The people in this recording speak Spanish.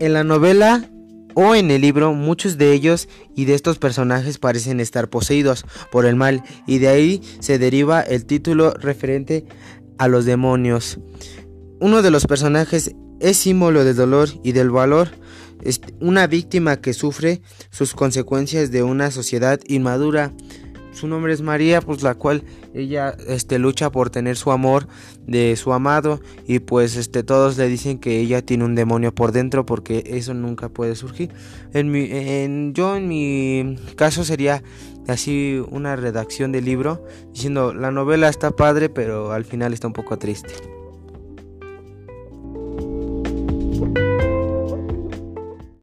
En la novela o en el libro, muchos de ellos y de estos personajes parecen estar poseídos por el mal y de ahí se deriva el título referente a los demonios. Uno de los personajes es símbolo del dolor y del valor, es una víctima que sufre sus consecuencias de una sociedad inmadura su nombre es María, pues la cual ella este lucha por tener su amor de su amado y pues este todos le dicen que ella tiene un demonio por dentro porque eso nunca puede surgir. En mi en yo en mi caso sería así una redacción de libro diciendo la novela está padre, pero al final está un poco triste.